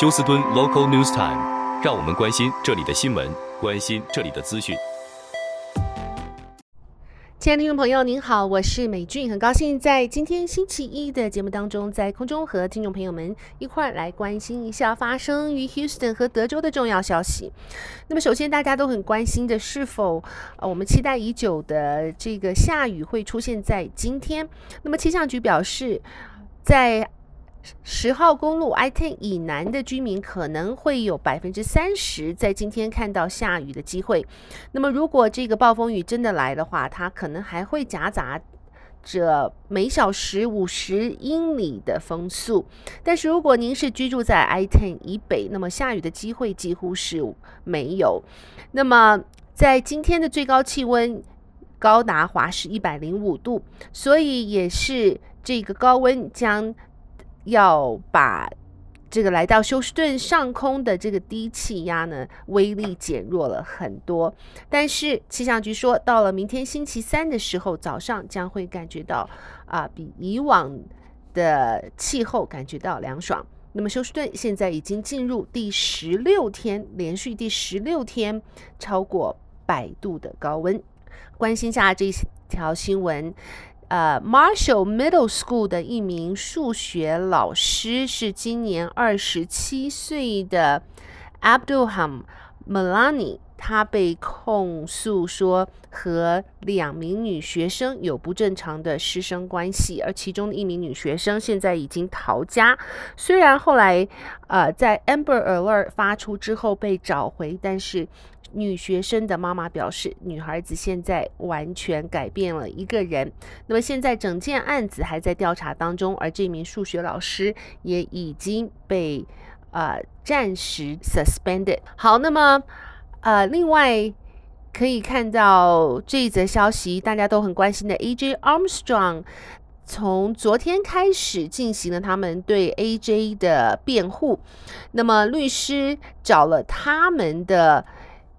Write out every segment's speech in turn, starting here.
休斯敦 Local News Time，让我们关心这里的新闻，关心这里的资讯。亲爱的听众朋友，您好，我是美俊，很高兴在今天星期一的节目当中，在空中和听众朋友们一块儿来关心一下发生于 Houston 和德州的重要消息。那么，首先大家都很关心的，是否呃我们期待已久的这个下雨会出现在今天？那么气象局表示，在十号公路 I-10 以南的居民可能会有百分之三十在今天看到下雨的机会。那么，如果这个暴风雨真的来的话，它可能还会夹杂着每小时五十英里的风速。但是，如果您是居住在 I-10 以北，那么下雨的机会几乎是没有。那么，在今天的最高气温高达华氏一百零五度，所以也是这个高温将。要把这个来到休斯顿上空的这个低气压呢，威力减弱了很多。但是气象局说，到了明天星期三的时候，早上将会感觉到啊，比以往的气候感觉到凉爽。那么休斯顿现在已经进入第十六天，连续第十六天超过百度的高温。关心下这条新闻。呃、，Marshall Middle School 的一名数学老师是今年二十七岁的 Abdulham Melani 他被控诉说和两名女学生有不正常的师生关系，而其中的一名女学生现在已经逃家。虽然后来呃在 Amber Alert 发出之后被找回，但是。女学生的妈妈表示，女孩子现在完全改变了一个人。那么现在整件案子还在调查当中，而这名数学老师也已经被呃暂时 suspended。好，那么呃另外可以看到这一则消息，大家都很关心的 AJ Armstrong 从昨天开始进行了他们对 AJ 的辩护。那么律师找了他们的。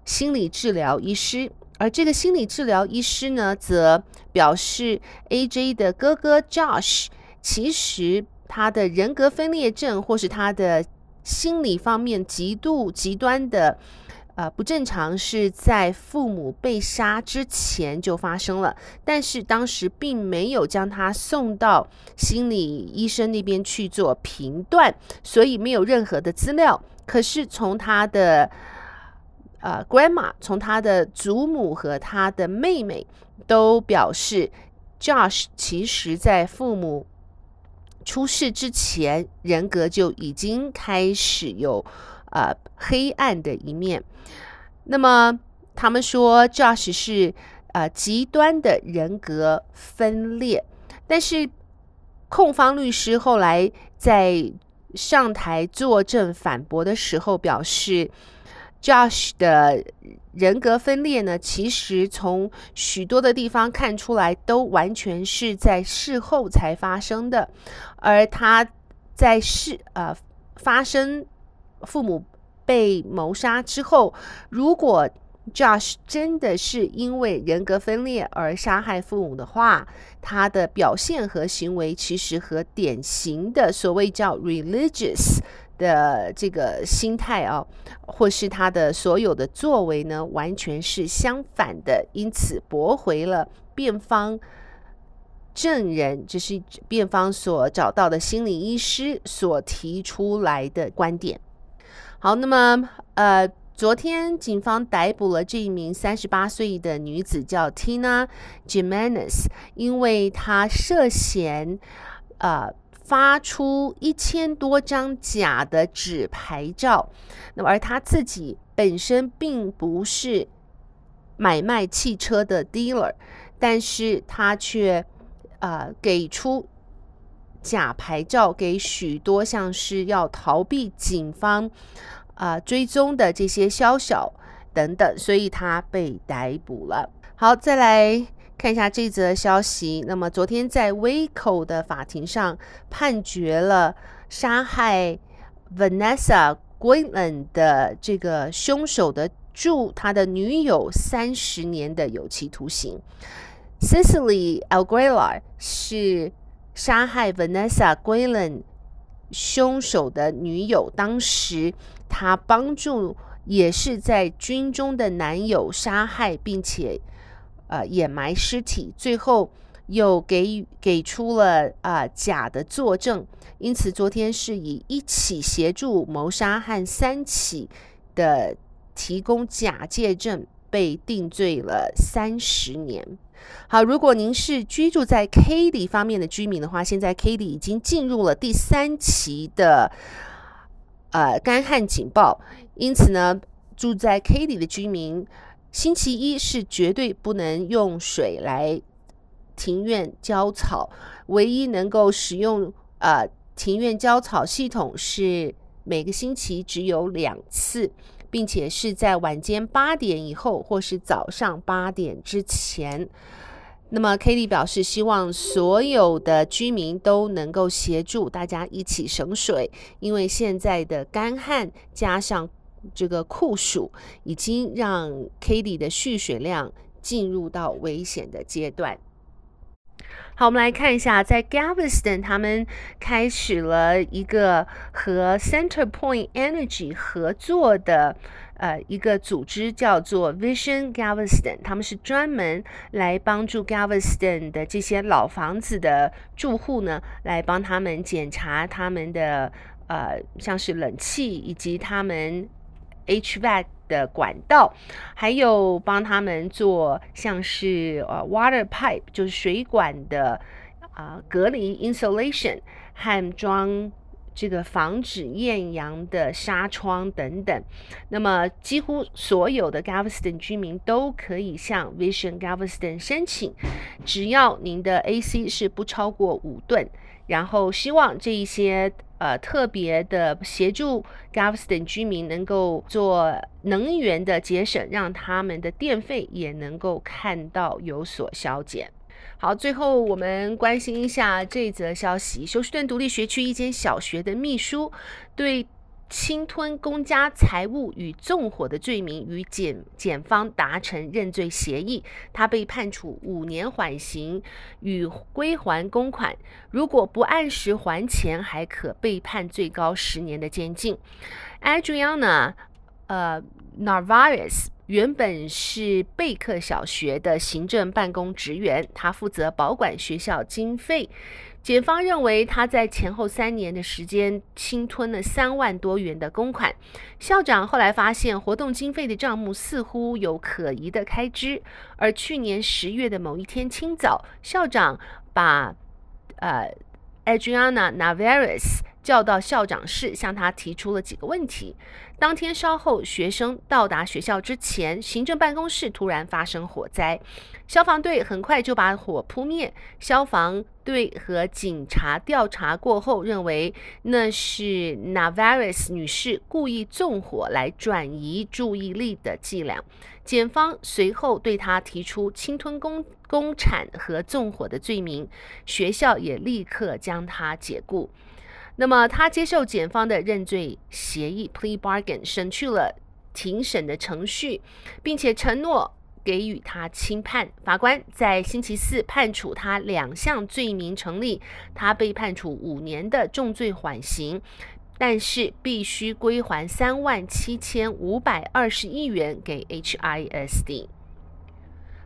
心理治疗医师，而这个心理治疗医师呢，则表示 AJ 的哥哥 Josh 其实他的人格分裂症或是他的心理方面极度极端的呃不正常，是在父母被杀之前就发生了，但是当时并没有将他送到心理医生那边去做评断，所以没有任何的资料。可是从他的呃，Grandma 从他的祖母和他的妹妹都表示，Josh 其实在父母出事之前，人格就已经开始有呃黑暗的一面。那么他们说，Josh 是呃极端的人格分裂，但是控方律师后来在上台作证反驳的时候表示。Josh 的人格分裂呢，其实从许多的地方看出来，都完全是在事后才发生的。而他在事呃发生父母被谋杀之后，如果 Josh 真的是因为人格分裂而杀害父母的话，他的表现和行为其实和典型的所谓叫 religious。的这个心态啊，或是他的所有的作为呢，完全是相反的，因此驳回了辩方证人，这是辩方所找到的心理医师所提出来的观点。好，那么呃，昨天警方逮捕了这一名三十八岁的女子，叫 Tina Jimenez，因为她涉嫌呃。发出一千多张假的纸牌照，那么而她自己本身并不是买卖汽车的 dealer，但是他却呃给出假牌照给许多像是要逃避警方啊、追踪的这些宵小等等，所以他被逮捕了。好，再来。看一下这则消息。那么，昨天在 Waco 的法庭上判决了杀害 Vanessa Guillen 的这个凶手的助他的女友三十年的有期徒刑。Cecily Aguilar 是杀害 Vanessa Guillen 凶手的女友，当时他帮助也是在军中的男友杀害，并且呃掩埋尸体，最后又给给出了啊、呃、假的作证，因此昨天是以一起协助谋杀和三起的提供假借证被定罪了三十年。好，如果您是居住在 Katy 方面的居民的话，现在 Katy 已经进入了第三期的呃干旱警报，因此呢，住在 Katy 的居民，星期一是绝对不能用水来庭院浇草，唯一能够使用呃庭院浇草系统是每个星期只有两次。并且是在晚间八点以后，或是早上八点之前。那么，Katy 表示希望所有的居民都能够协助大家一起省水，因为现在的干旱加上这个酷暑，已经让 Katy 的蓄水量进入到危险的阶段。好，我们来看一下，在 Galveston，他们开始了一个和 CenterPoint Energy 合作的呃一个组织，叫做 Vision Galveston。他们是专门来帮助 Galveston 的这些老房子的住户呢，来帮他们检查他们的呃像是冷气以及他们 HVAC。的管道，还有帮他们做像是呃 water pipe，就是水管的啊、隔离 insulation 和装这个防止艳阳的纱窗等等。那么几乎所有的 Galveston 居民都可以向 Vision Galveston 申请，只要您的 AC 是不超过五吨，然后希望这一些。呃，特别的协助 Galveston 居民能够做能源的节省，让他们的电费也能够看到有所削减。好，最后我们关心一下这则消息：休斯顿独立学区一间小学的秘书对。侵吞公家财物与纵火的罪名，与检检方达成认罪协议。他被判处五年缓刑与归还公款，如果不按时还钱，还可被判最高十年的监禁。Adriana，呃，Narvaez 原本是贝克小学的行政办公职员，他负责保管学校经费。检方认为他在前后三年的时间侵吞了三万多元的公款。校长后来发现活动经费的账目似乎有可疑的开支，而去年十月的某一天清早，校长把呃 Adriana navarrez 叫到校长室，向他提出了几个问题。当天稍后，学生到达学校之前，行政办公室突然发生火灾，消防队很快就把火扑灭。消防队和警察调查过后，认为那是 Navaris 女士故意纵火来转移注意力的伎俩。检方随后对她提出侵吞公公产和纵火的罪名，学校也立刻将她解雇。那么，他接受检方的认罪协议 （plea bargain），省去了庭审的程序，并且承诺给予他轻判。法官在星期四判处他两项罪名成立，他被判处五年的重罪缓刑，但是必须归还三万七千五百二十一元给 HISD。